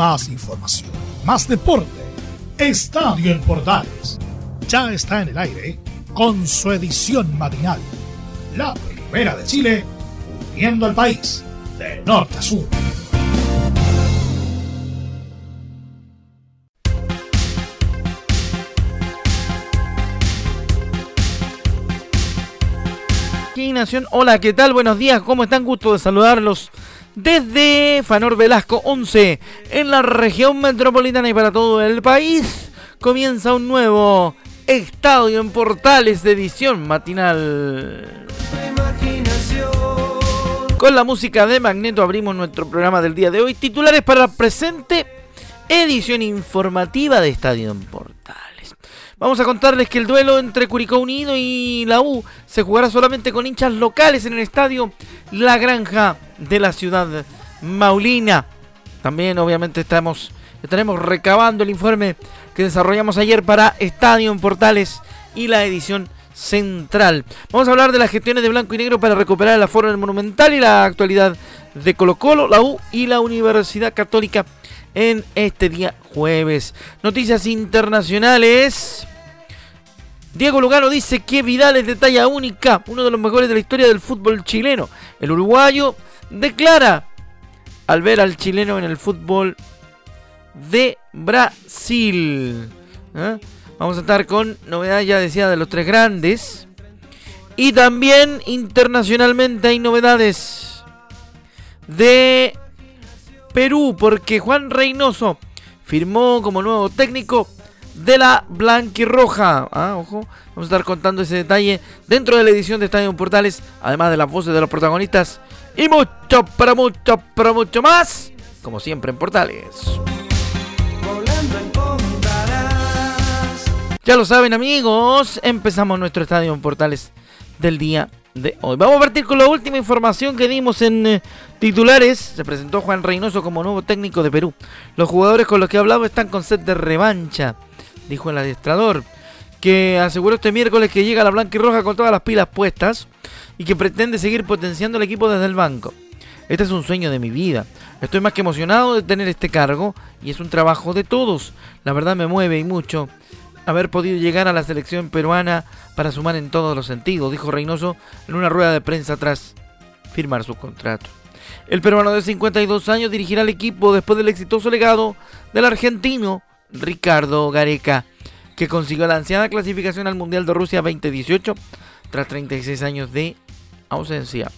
más información, más deporte. Estadio en Portales ya está en el aire con su edición matinal. La primera de Chile, uniendo al país de norte a sur. Nación, hola, ¿qué tal? Buenos días, ¿cómo están? Gusto de saludarlos desde Fanor Velasco 11 en la región metropolitana y para todo el país. Comienza un nuevo estadio en Portales de edición matinal. Con la música de Magneto abrimos nuestro programa del día de hoy. Titulares para la presente edición informativa de Estadio en Portales. Vamos a contarles que el duelo entre Curicó Unido y la U se jugará solamente con hinchas locales en el estadio La Granja de la ciudad Maulina. También obviamente estamos, estaremos recabando el informe que desarrollamos ayer para Estadio en Portales y la edición central. Vamos a hablar de las gestiones de blanco y negro para recuperar el aforo del Monumental y la actualidad de Colo Colo, la U y la Universidad Católica en este día jueves. Noticias internacionales. Diego Lugano dice que Vidal es de talla única, uno de los mejores de la historia del fútbol chileno. El uruguayo declara al ver al chileno en el fútbol de Brasil. ¿eh? Vamos a estar con novedades, ya decía, de los tres grandes. Y también internacionalmente hay novedades de Perú, porque Juan Reynoso firmó como nuevo técnico de la Blanquirroja. Ah, ojo, vamos a estar contando ese detalle dentro de la edición de Estadio Portales, además de las voces de los protagonistas y mucho, pero mucho, pero mucho más, como siempre en Portales. Ya lo saben amigos, empezamos nuestro Estadio Portales del día de hoy. Vamos a partir con la última información que dimos en eh, titulares. Se presentó Juan Reynoso como nuevo técnico de Perú. Los jugadores con los que he hablado están con sed de revancha dijo el adiestrador, que aseguró este miércoles que llega la blanca y roja con todas las pilas puestas y que pretende seguir potenciando el equipo desde el banco. Este es un sueño de mi vida. Estoy más que emocionado de tener este cargo y es un trabajo de todos. La verdad me mueve y mucho haber podido llegar a la selección peruana para sumar en todos los sentidos, dijo Reynoso en una rueda de prensa tras firmar su contrato. El peruano de 52 años dirigirá al equipo después del exitoso legado del argentino Ricardo Gareca, que consiguió la anciana clasificación al Mundial de Rusia 2018 tras 36 años de ausencia.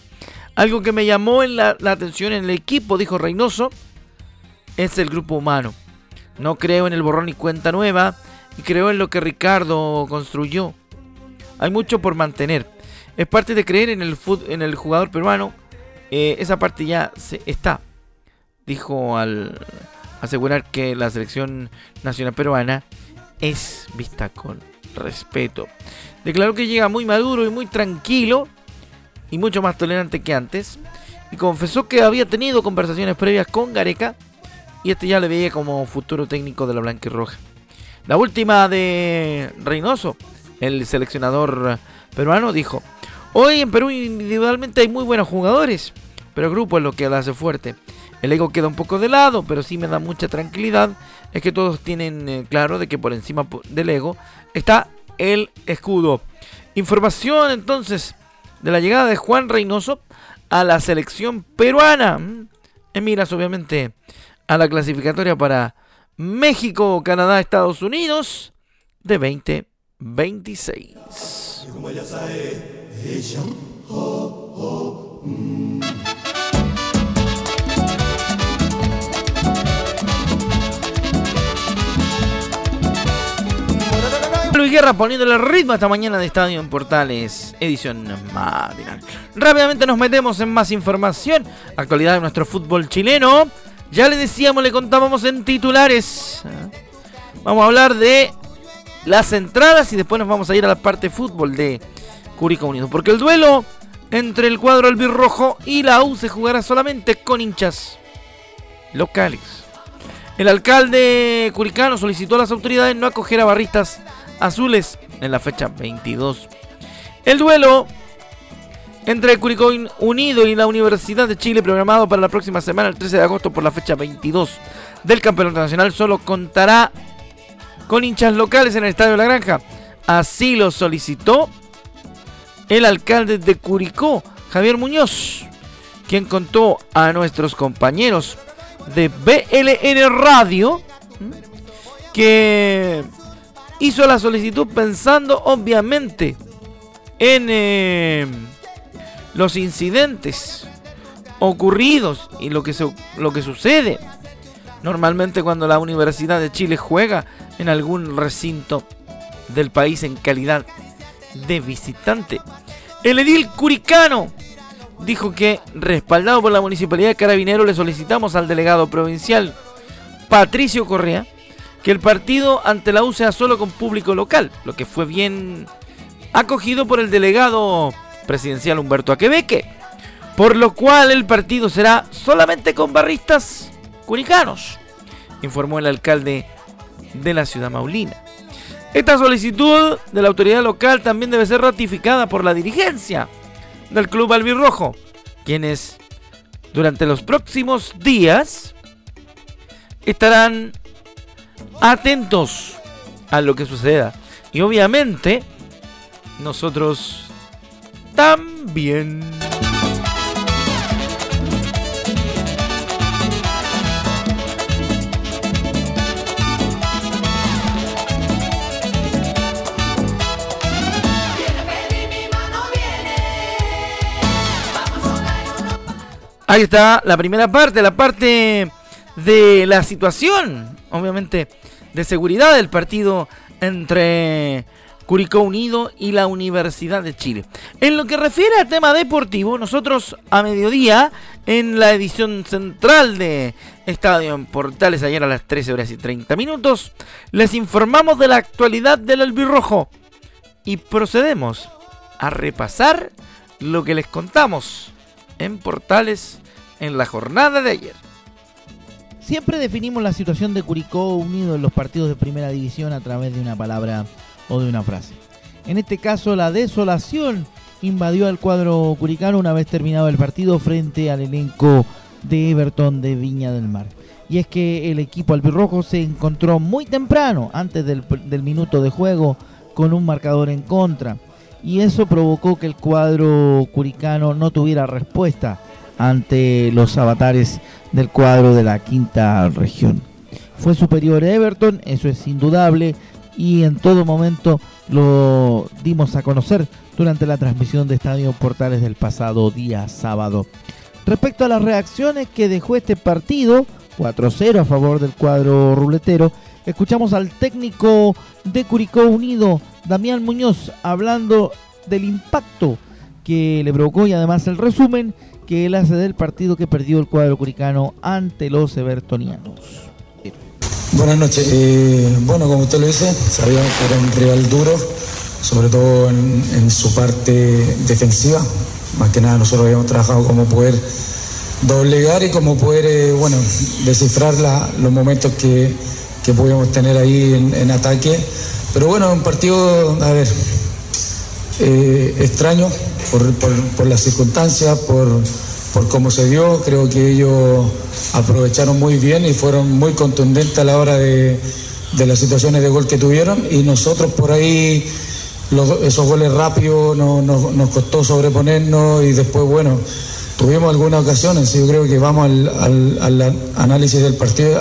Algo que me llamó la, atención en el equipo, dijo Reynoso, es el grupo humano. No creo en el borrón y cuenta nueva y creo en lo que Ricardo construyó. Hay mucho por mantener. Es parte de creer en el, en el jugador peruano. Eh, esa parte ya está, dijo al, asegurar que la selección nacional peruana es vista con respeto. Declaró que llega muy maduro y muy tranquilo y mucho más tolerante que antes. Y confesó que había tenido conversaciones previas con Gareca y este ya le veía como futuro técnico de la Blanca y Roja. La última de Reynoso, el seleccionador peruano, dijo: Hoy en Perú individualmente hay muy buenos jugadores, pero el grupo es lo que la hace fuerte. El ego queda un poco de lado, pero sí me da mucha tranquilidad. Es que todos tienen eh, claro de que por encima del ego está el escudo. Información entonces de la llegada de Juan Reynoso a la selección peruana. Mm, en miras obviamente a la clasificatoria para México, Canadá, Estados Unidos de 2026. Luis Guerra poniéndole ritmo esta mañana de Estadio en Portales, edición matinal. Rápidamente nos metemos en más información, actualidad de nuestro fútbol chileno. Ya le decíamos, le contábamos en titulares. Vamos a hablar de las entradas y después nos vamos a ir a la parte fútbol de Curicó Unido. Porque el duelo entre el cuadro albirrojo y la U se jugará solamente con hinchas locales. El alcalde curicano solicitó a las autoridades no acoger a barristas azules en la fecha 22. El duelo entre Curicó Unido y la Universidad de Chile programado para la próxima semana, el 13 de agosto por la fecha 22 del Campeonato Nacional, solo contará con hinchas locales en el Estadio La Granja. Así lo solicitó el alcalde de Curicó, Javier Muñoz, quien contó a nuestros compañeros de BLN Radio que hizo la solicitud pensando obviamente en eh, los incidentes ocurridos y lo que, lo que sucede normalmente cuando la Universidad de Chile juega en algún recinto del país en calidad de visitante. El edil Curicano dijo que, respaldado por la Municipalidad de Carabinero, le solicitamos al delegado provincial Patricio Correa que el partido ante la U sea solo con público local, lo que fue bien acogido por el delegado presidencial Humberto Aquebeque, por lo cual el partido será solamente con barristas curicanos, informó el alcalde de la ciudad maulina. Esta solicitud de la autoridad local también debe ser ratificada por la dirigencia del club albirrojo, quienes durante los próximos días estarán atentos a lo que suceda. Y obviamente, nosotros también. Ahí está la primera parte, la parte de la situación, obviamente, de seguridad del partido entre Curicó Unido y la Universidad de Chile. En lo que refiere al tema deportivo, nosotros a mediodía, en la edición central de Estadio en Portales, ayer a las 13 horas y 30 minutos, les informamos de la actualidad del albirrojo y procedemos a repasar lo que les contamos en Portales en la jornada de ayer. Siempre definimos la situación de Curicó Unido en los partidos de primera división a través de una palabra o de una frase. En este caso, la desolación invadió al cuadro curicano una vez terminado el partido frente al elenco de Everton de Viña del Mar. Y es que el equipo albirrojo se encontró muy temprano, antes del, del minuto de juego, con un marcador en contra. Y eso provocó que el cuadro curicano no tuviera respuesta ante los avatares del cuadro de la quinta región. Fue superior Everton, eso es indudable, y en todo momento lo dimos a conocer durante la transmisión de Estadio Portales del pasado día sábado. Respecto a las reacciones que dejó este partido, 4-0 a favor del cuadro ruletero, escuchamos al técnico de Curicó Unido, Damián Muñoz, hablando del impacto que le provocó y además el resumen que él hace del partido que perdió el cuadro curicano ante los evertonianos. Buenas noches. Eh, bueno, como usted lo dice, sabíamos que era un rival duro, sobre todo en, su parte defensiva. Más que nada nosotros habíamos trabajado como poder doblegar y como poder, eh, bueno, descifrar los momentos que, que podíamos tener ahí en, ataque. Pero bueno, un partido, a ver, eh, extraño por, las circunstancias, por cómo se dio, creo que ellos aprovecharon muy bien y fueron muy contundentes a la hora de, las situaciones de gol que tuvieron. Y nosotros por ahí esos goles rápidos nos costó sobreponernos y después, bueno, tuvimos algunas ocasiones, yo creo que vamos al, análisis del partido,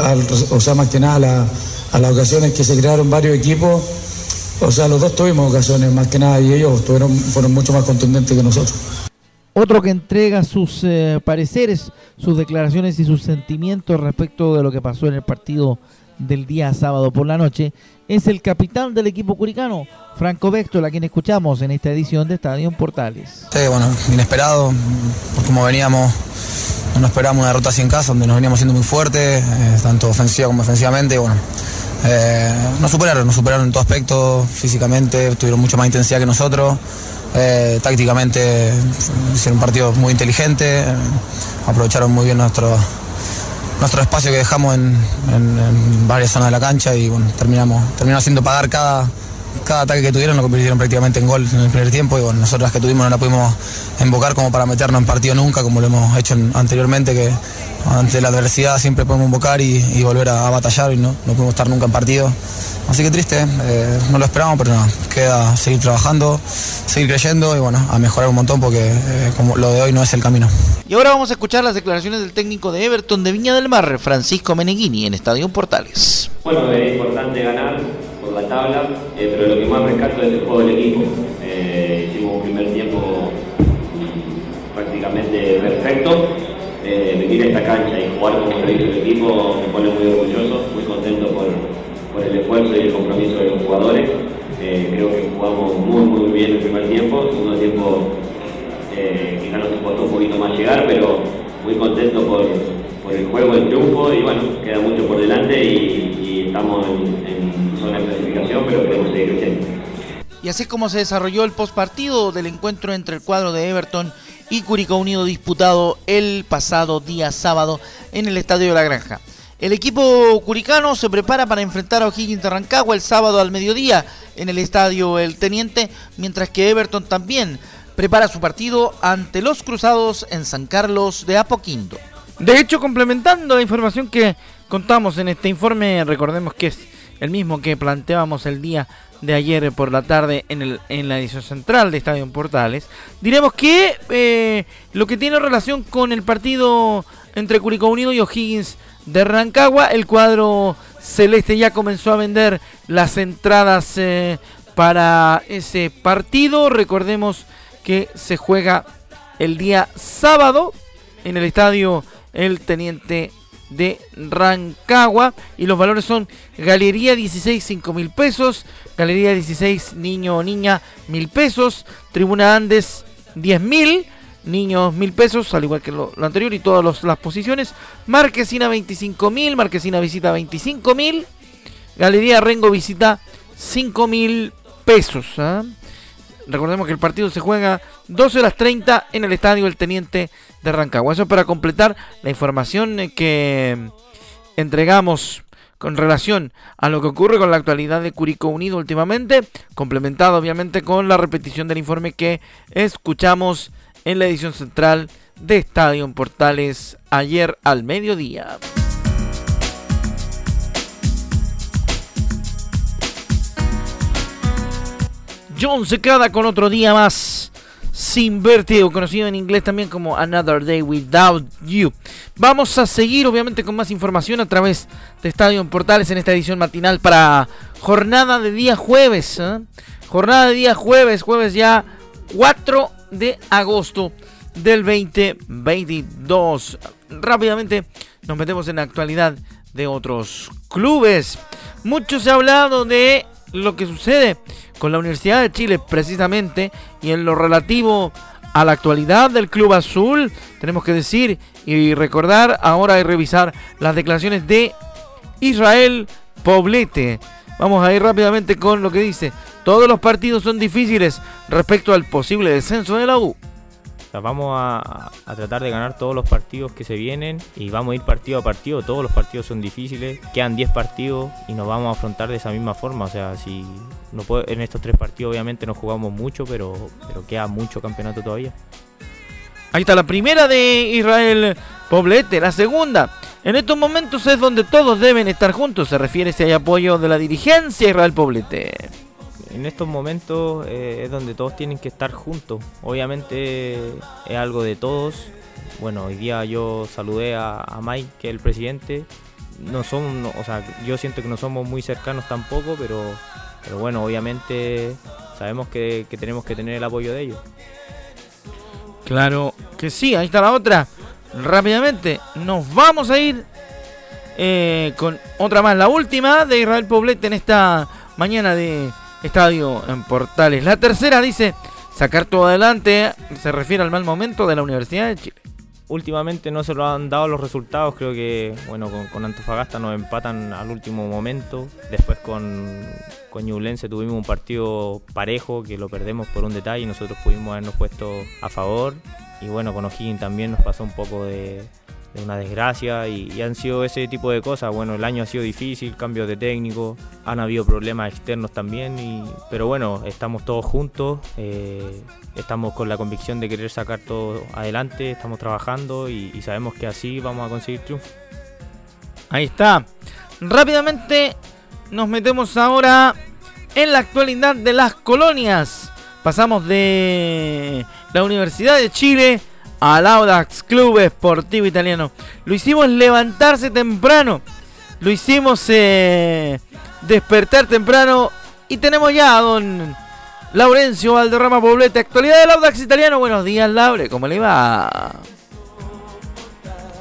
o sea, más que nada a, las ocasiones que se crearon varios equipos, o sea, los dos tuvimos ocasiones más que nada y ellos fueron mucho más contundentes que nosotros. Otro que entrega sus eh, pareceres, sus declaraciones y sus sentimientos respecto de lo que pasó en el partido del día sábado por la noche es el capitán del equipo curicano, Franco Vector, a quien escuchamos en esta edición de Estadio Portales. Sí, bueno, inesperado, por como veníamos, no esperábamos una derrota así en casa, donde nos veníamos siendo muy fuertes, eh, tanto ofensiva como defensivamente, bueno, eh, nos superaron, nos superaron en todo aspecto, físicamente, tuvieron mucha más intensidad que nosotros. Eh, tácticamente hicieron un partido muy inteligente, eh, aprovecharon muy bien nuestro, nuestro espacio que dejamos en, varias zonas de la cancha y bueno, terminamos, terminamos haciendo pagar cada, cada ataque que tuvieron lo convirtieron prácticamente en gol en el primer tiempo y bueno, nosotros las que tuvimos no la pudimos invocar como para meternos en partido nunca, como lo hemos hecho anteriormente, que ante la adversidad siempre podemos invocar y, volver a, batallar y no, no pudimos estar nunca en partido. Así que triste, eh, no lo esperamos, pero nada, queda seguir trabajando, seguir creyendo y bueno, a mejorar un montón porque eh, como lo de hoy no es el camino. Y ahora vamos a escuchar las declaraciones del técnico de Everton de Viña del Mar, Francisco Meneghini, en Estadio Portales. Bueno, es importante ganar por la tabla, eh, pero lo que más rescato es el juego del equipo. hicimos un primer tiempo mm, prácticamente perfecto. Venir a esta cancha y jugar como lo hizo el equipo me pone muy orgulloso, muy contento por por el esfuerzo y el compromiso de los jugadores. Eh, creo que jugamos muy muy bien el primer tiempo, el segundo tiempo eh, quizá nos costó un poquito más llegar, pero muy contento por, el juego, el triunfo y bueno, queda mucho por delante y, estamos en, zona de clasificación, pero queremos seguir creciendo. Y así como se desarrolló el postpartido del encuentro entre el cuadro de Everton y Curicó Unido disputado el pasado día sábado en el Estadio de la Granja. El equipo curicano se prepara para enfrentar a O'Higgins de Rancagua el sábado al mediodía en el estadio El Teniente, mientras que Everton también prepara su partido ante los Cruzados en San Carlos de Apoquindo. De hecho, complementando la información que contamos en este informe, recordemos que es el mismo que planteábamos el día de ayer por la tarde en, el, en la edición central de Estadio Portales, diremos que eh, lo que tiene relación con el partido entre Curicó Unido y O'Higgins de Rancagua. El cuadro celeste ya comenzó a vender las entradas eh, para ese partido. Recordemos que se juega el día sábado en el estadio El Teniente de Rancagua y los valores son Galería 16 5 mil pesos, Galería 16 Niño o Niña mil pesos, Tribuna Andes 10 mil, niños mil pesos, al igual que lo, anterior y todas las posiciones. Marquesina 25 mil, Marquesina visita 25 mil, Galería Rengo visita 5 mil pesos. ¿ah? Recordemos que el partido se juega 12 horas 30 en el estadio El Teniente de Rancagua. Eso para completar la información que entregamos con relación a lo que ocurre con la actualidad de Curicó Unido últimamente, complementado obviamente con la repetición del informe que escuchamos en la edición central de Estadio Portales ayer al mediodía. John se queda con otro día más sin verte, conocido en inglés también como Another Day Without You. Vamos a seguir obviamente con más información a través de Estadio Portales en esta edición matinal para jornada de día jueves. ¿eh? Jornada de día jueves, jueves ya 4 de agosto del 2022. Rápidamente nos metemos en la actualidad de otros clubes. Mucho se ha hablado de lo que sucede con la Universidad de Chile precisamente y en lo relativo a la actualidad del Club Azul. Tenemos que decir y recordar ahora y revisar las declaraciones de Israel Poblete. Vamos a ir rápidamente con lo que dice. Todos los partidos son difíciles respecto al posible descenso de la U. vamos a, tratar de ganar todos los partidos que se vienen y vamos a ir partido a partido. Todos los partidos son difíciles. Quedan 10 partidos y nos vamos a afrontar de esa misma forma. O sea, si no en estos tres partidos obviamente no jugamos mucho, pero, pero queda mucho campeonato todavía. Ahí está la primera de Israel Poblete. La segunda. En estos momentos es donde todos deben estar juntos. Se refiere si hay apoyo de la dirigencia Israel Poblete en estos momentos eh, es donde todos tienen que estar juntos. Obviamente es algo de todos. Bueno, hoy día yo saludé a, Mike, que es el presidente. No son, o sea, yo siento que no somos muy cercanos tampoco, pero, pero bueno, obviamente sabemos que, tenemos que tener el apoyo de ellos. Claro que sí, ahí está la otra. Rápidamente, nos vamos a ir eh, con otra más, la última de Israel Poblete en esta mañana de estadio en Portales. La tercera dice, sacar todo adelante, se refiere al mal momento de la Universidad de Chile. Últimamente no se lo han dado los resultados, creo que bueno con, Antofagasta nos empatan al último momento, después con, con tuvimos un partido parejo que lo perdemos por un detalle y nosotros pudimos habernos puesto a favor y bueno con O'Higgins también nos pasó un poco de, una desgracia y, han sido ese tipo de cosas. Bueno, el año ha sido difícil, cambios de técnico, han habido problemas externos también, pero bueno, estamos todos juntos, eh, estamos con la convicción de querer sacar todo adelante, estamos trabajando y, y sabemos que así vamos a conseguir triunfo. Ahí está. Rápidamente nos metemos ahora en la actualidad de las colonias. Pasamos de la Universidad de Chile al Audax Club Esportivo Italiano. Lo hicimos levantarse temprano. Lo hicimos eh, despertar temprano. Y tenemos ya a don Laurencio Valderrama Poblete. Actualidad del Audax Italiano. Buenos días, Laure. ¿Cómo le va?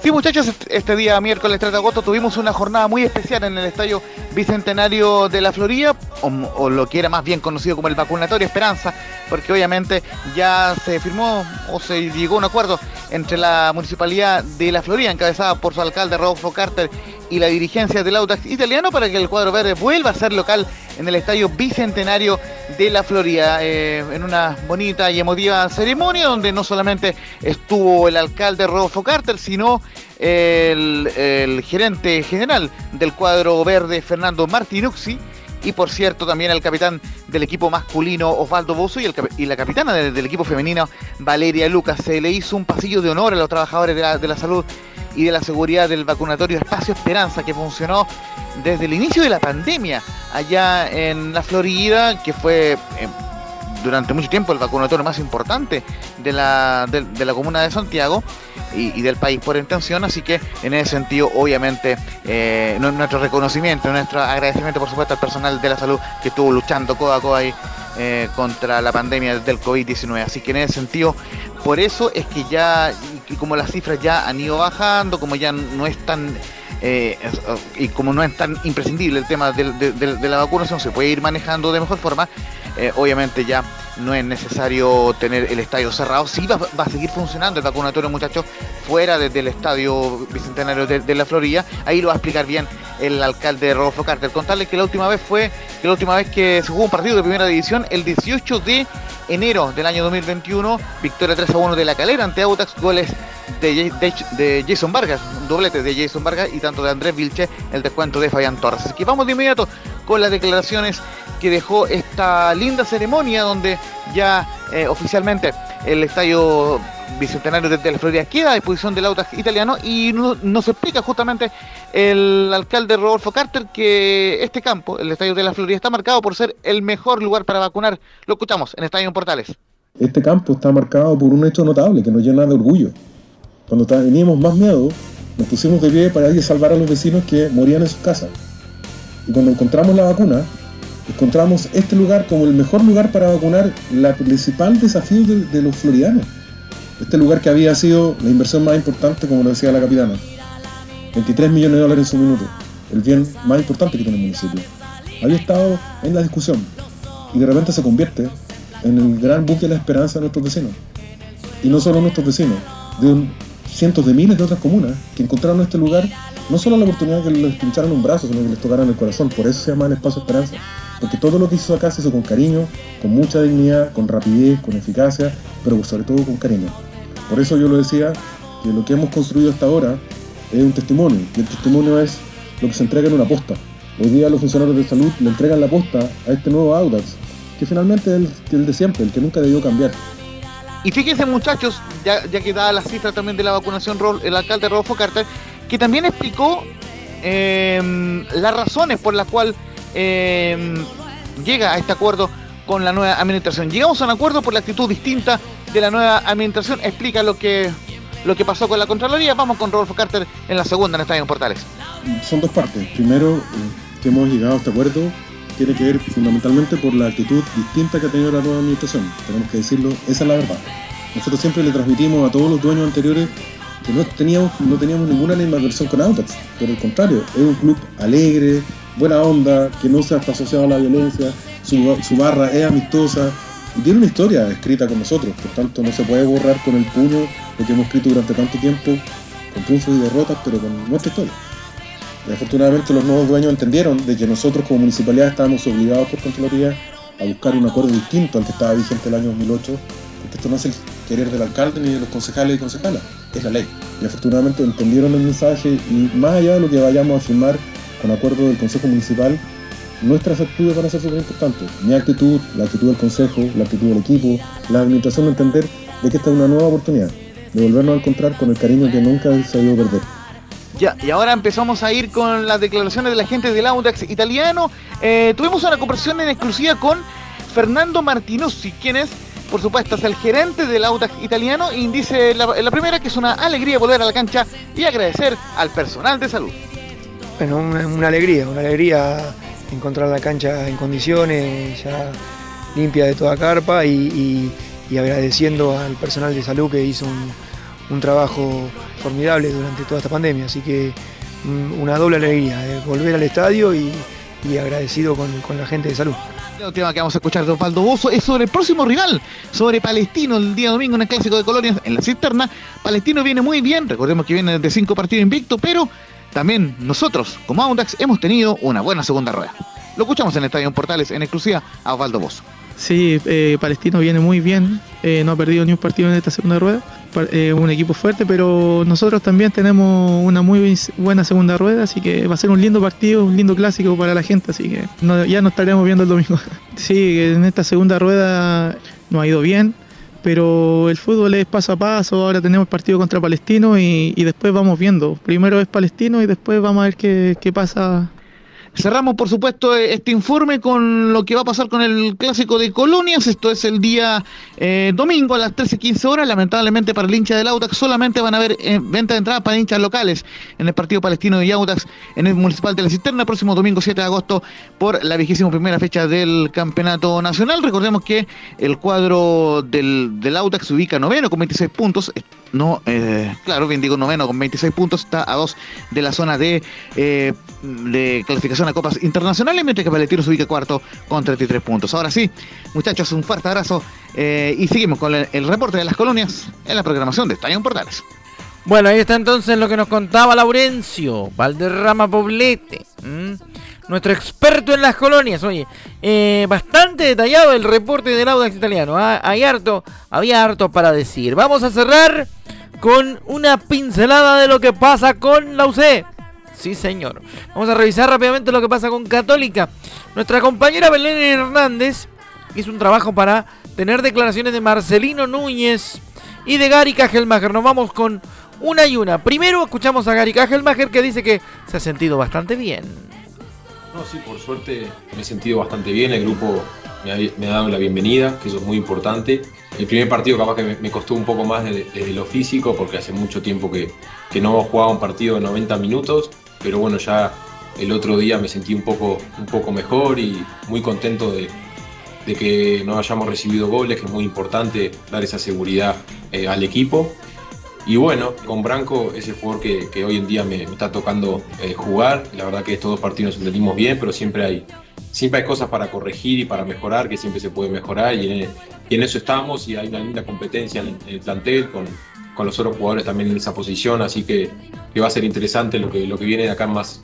Sí, muchachos, este día miércoles 3 de agosto tuvimos una jornada muy especial en el Estadio Bicentenario de la Florida, o, lo que era más bien conocido como el Vacunatorio Esperanza, porque obviamente ya se firmó o se llegó a un acuerdo entre la Municipalidad de la Florida, encabezada por su alcalde Rodolfo Carter, y la dirigencia del Audax italiano para que el cuadro verde vuelva a ser local en el Estadio Bicentenario de la Florida, eh, en una bonita y emotiva ceremonia donde no solamente estuvo el alcalde Rodolfo Carter, sino el, el gerente general del cuadro verde, Fernando Martinucci, y por cierto también el capitán del equipo masculino Osvaldo Bozo y, y la capitana del, equipo femenino Valeria Lucas. Se le hizo un pasillo de honor a los trabajadores de la, salud y de la seguridad del vacunatorio Espacio Esperanza que funcionó desde el inicio de la pandemia allá en la Florida, que fue... Eh, durante mucho tiempo el vacunatorio más importante de la, de, la comuna de Santiago y, del país por intención, así que en ese sentido obviamente eh, nuestro reconocimiento, nuestro agradecimiento por supuesto al personal de la salud que estuvo luchando codo a codo ahí eh, contra la pandemia del COVID-19, así que en ese sentido por eso es que ya, y como las cifras ya han ido bajando, como ya no es tan... Eh, y como no es tan imprescindible el tema de, de la vacunación, se puede ir manejando de mejor forma. Eh, obviamente ya no es necesario tener el estadio cerrado. Sí va, a seguir funcionando el vacunatorio, muchachos, fuera del estadio bicentenario de, la Florida. Ahí lo va a explicar bien el alcalde Rodolfo Carter. Contarles que la última vez fue que la última vez que se jugó un partido de primera división, el 18 de enero del año 2021, victoria 3 a 1 de la calera ante Autax, goles de, Jason Vargas, doblete de Jason Vargas tanto de Andrés Vilche, el descuento de Fabián Torres. Así que vamos de inmediato con las declaraciones que dejó esta linda ceremonia donde ya eh, oficialmente el estadio bicentenario de, la Florida queda a disposición del Audax italiano y nos explica justamente el alcalde Rodolfo Carter que este campo, el estadio de la Florida, está marcado por ser el mejor lugar para vacunar. Lo escuchamos en Estadio Portales. Este campo está marcado por un hecho notable que nos llena de orgullo. Cuando teníamos más miedo, nos pusimos de pie para ir a salvar a los vecinos que morían en sus casas. Y cuando encontramos la vacuna, encontramos este lugar como el mejor lugar para vacunar la principal desafío de, los floridanos. Este lugar que había sido la inversión más importante, como lo decía la capitana. 23 millones de dólares en su minuto. El bien más importante que tiene el municipio. Había estado en la discusión y de repente se convierte en el gran buque de la esperanza de nuestros vecinos. Y no solo nuestros vecinos, cientos de miles de otras comunas que encontraron este lugar no solo la oportunidad de que les pincharan un brazo, sino que les tocaran el corazón. Por eso se llama el espacio esperanza porque todo lo que hizo acá se hizo con cariño, con mucha dignidad, con rapidez, con eficacia, pero sobre todo con cariño. Por eso yo lo decía, que lo que hemos construido hasta ahora es un testimonio, y el testimonio es lo que se entrega en una posta. Hoy día los funcionarios de salud le entregan la posta a este nuevo Audax, que finalmente es el, de siempre, el que nunca debió cambiar. Y fíjense muchachos, ya, ya que dada la cifra también de la vacunación, el alcalde Rodolfo Carter, que también explicó eh, las razones por las cuales eh, llega a este acuerdo con la nueva administración. Llegamos a un acuerdo por la actitud distinta de la nueva administración. Explica lo que lo que pasó con la Contraloría. Vamos con Rodolfo Carter en la segunda en Estadio Portales. Son dos partes. Primero, eh, que hemos llegado a este acuerdo tiene que ver fundamentalmente por la actitud distinta que ha tenido la nueva administración. Tenemos que decirlo, esa es la verdad. Nosotros siempre le transmitimos a todos los dueños anteriores que no teníamos, no teníamos ninguna versión con Audax. Por el contrario, es un club alegre, buena onda, que no se está asociado a la violencia, su, barra es amistosa y tiene una historia escrita con nosotros, por tanto no se puede borrar con el puño lo que hemos escrito durante tanto tiempo, con triunfos y derrotas, pero con nuestra historia. Y afortunadamente los nuevos dueños entendieron de que nosotros como municipalidad estábamos obligados por Contraloría a buscar un acuerdo distinto al que estaba vigente el año 2008, porque esto no es el querer del alcalde ni de los concejales y concejalas. es la ley. Y afortunadamente entendieron el mensaje y más allá de lo que vayamos a firmar con acuerdo del Consejo Municipal, nuestras actitudes van a ser súper importantes. Mi actitud, la actitud del Consejo, la actitud del equipo, la administración de entender de que esta es una nueva oportunidad, de volvernos a encontrar con el cariño que nunca se ha ido a perder. Ya, y ahora empezamos a ir con las declaraciones de la gente del Audax italiano. Eh, tuvimos una conversación en exclusiva con Fernando Martinuzzi, quien es, por supuesto, es el gerente del Audax italiano y dice la, primera que es una alegría volver a la cancha y agradecer al personal de salud. Bueno, una, una alegría, una alegría encontrar la cancha en condiciones, ya limpia de toda carpa y- y agradeciendo al personal de salud que hizo un, un trabajo formidable durante toda esta pandemia. Así que mm, una doble alegría, de volver al estadio y, y agradecido con, con la gente de salud. El tema que vamos a escuchar de Osvaldo Bozo es sobre el próximo rival, sobre Palestino el día domingo en el clásico de colonias en la cisterna. Palestino viene muy bien, recordemos que viene de cinco partidos invicto, pero también nosotros, como Audax, hemos tenido una buena segunda rueda. Lo escuchamos en el Estadio Portales en exclusiva a Osvaldo Bozo. Sí, eh, Palestino viene muy bien, eh, no ha perdido ni un partido en esta segunda rueda, eh, un equipo fuerte, pero nosotros también tenemos una muy buena segunda rueda, así que va a ser un lindo partido, un lindo clásico para la gente, así que no- ya nos estaremos viendo el domingo. Sí, en esta segunda rueda nos ha ido bien, pero el fútbol es paso a paso, ahora tenemos partido contra Palestino y, después vamos viendo. Primero es Palestino y después vamos a ver qué pasa Cerramos, por supuesto, eh, este informe con lo que va a pasar con el clásico de colonias. Esto es el día eh, domingo a las 13.15 horas. Lamentablemente para el hincha del Audax solamente van a haber eh, venta de entradas para hinchas locales en el partido palestino de Audax en el Municipal de la Cisterna, próximo domingo 7 de agosto por la vigésima primera fecha del Campeonato Nacional. Recordemos que el cuadro del, del Audax se ubica noveno con 26 puntos. No, eh, claro, bien digo noveno con 26 puntos, está a dos de la zona de, eh, de clasificación a copas internacionales, mientras que Palestino se ubica cuarto con 33 puntos. Ahora sí, muchachos, un fuerte abrazo eh, y seguimos con el, reporte de las colonias en la programación de Estadio Portales. Bueno, ahí está entonces lo que nos contaba Laurencio Valderrama Poblete. Nuestro experto en las colonias. Oye, eh, bastante detallado el reporte del Audax italiano. ¿ah? Hay harto, había harto para decir. Vamos a cerrar con una pincelada de lo que pasa con la UC. Sí, señor. Vamos a revisar rápidamente lo que pasa con Católica. Nuestra compañera Belén Hernández hizo un trabajo para tener declaraciones de Marcelino Núñez y de Gary Kajelmacher. Nos vamos con una y una. Primero escuchamos a Gary Kajelmacher que dice que se ha sentido bastante bien. No, sí, por suerte me he sentido bastante bien, el grupo me ha, dado la bienvenida, que eso es muy importante. El primer partido capaz que me, costó un poco más desde lo físico, porque hace mucho tiempo que, que no jugaba un partido de 90 minutos, pero bueno, ya el otro día me sentí un poco, un poco mejor y muy contento de, de que no hayamos recibido goles, que es muy importante dar esa seguridad eh, al equipo. Y bueno, con Branco es el jugador que, que hoy en día me, está tocando eh, jugar. La verdad que estos dos partidos nos entendimos bien, pero siempre hay, siempre hay cosas para corregir y para mejorar, que siempre se puede mejorar. Y en, eso estamos y hay una linda competencia en, el- plantel con, con los otros jugadores también en esa posición. Así que, que va a ser interesante lo que, lo que viene de acá más.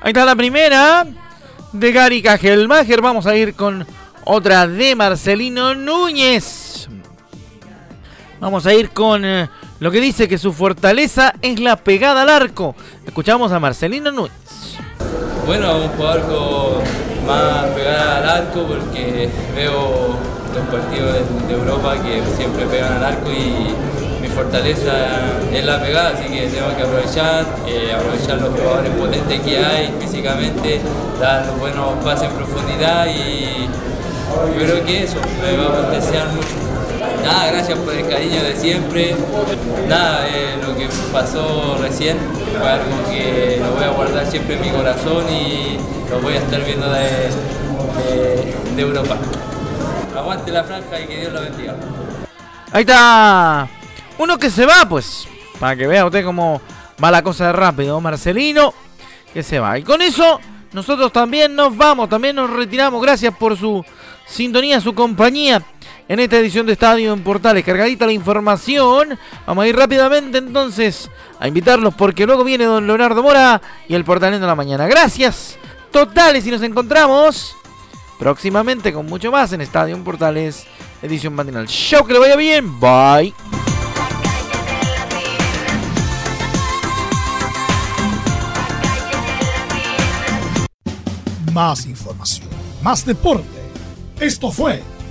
Ahí está la primera de Gary Kajelmacher. Vamos a ir con otra de Marcelino Núñez. Vamos a ir con eh, lo que dice que su fortaleza es la pegada al arco. Escuchamos a Marcelino Núñez. Bueno, un jugador con más pegada al arco porque veo los partidos de, Europa que siempre pegan al arco y mi fortaleza es la pegada, así que tengo que aprovechar, eh, aprovechar los jugadores potentes que hay físicamente, dar buenos pases en profundidad y creo que eso me va a potenciar mucho. Nada, gracias por el cariño de siempre. Nada, eh, lo que pasó recién fue algo que lo voy a guardar siempre en mi corazón y lo voy a estar viendo de, de- de Europa. Aguante la franja y que Dios la bendiga. Ahí está. Uno que se va, pues. Para que vea usted cómo va la cosa de rápido. Marcelino, que se va. Y con eso, nosotros también nos vamos. También nos retiramos. Gracias por su sintonía, su compañía en esta edición de Estadio en Portales. Cargadita la información. Vamos a ir rápidamente entonces a invitarlos porque luego viene don Leonardo Mora y el Portalendo de la mañana. Gracias totales y nos encontramos próximamente con mucho más en Estadio en Portales, edición matinal. Show que le vaya bien. Bye. Más información, más deporte. Esto fue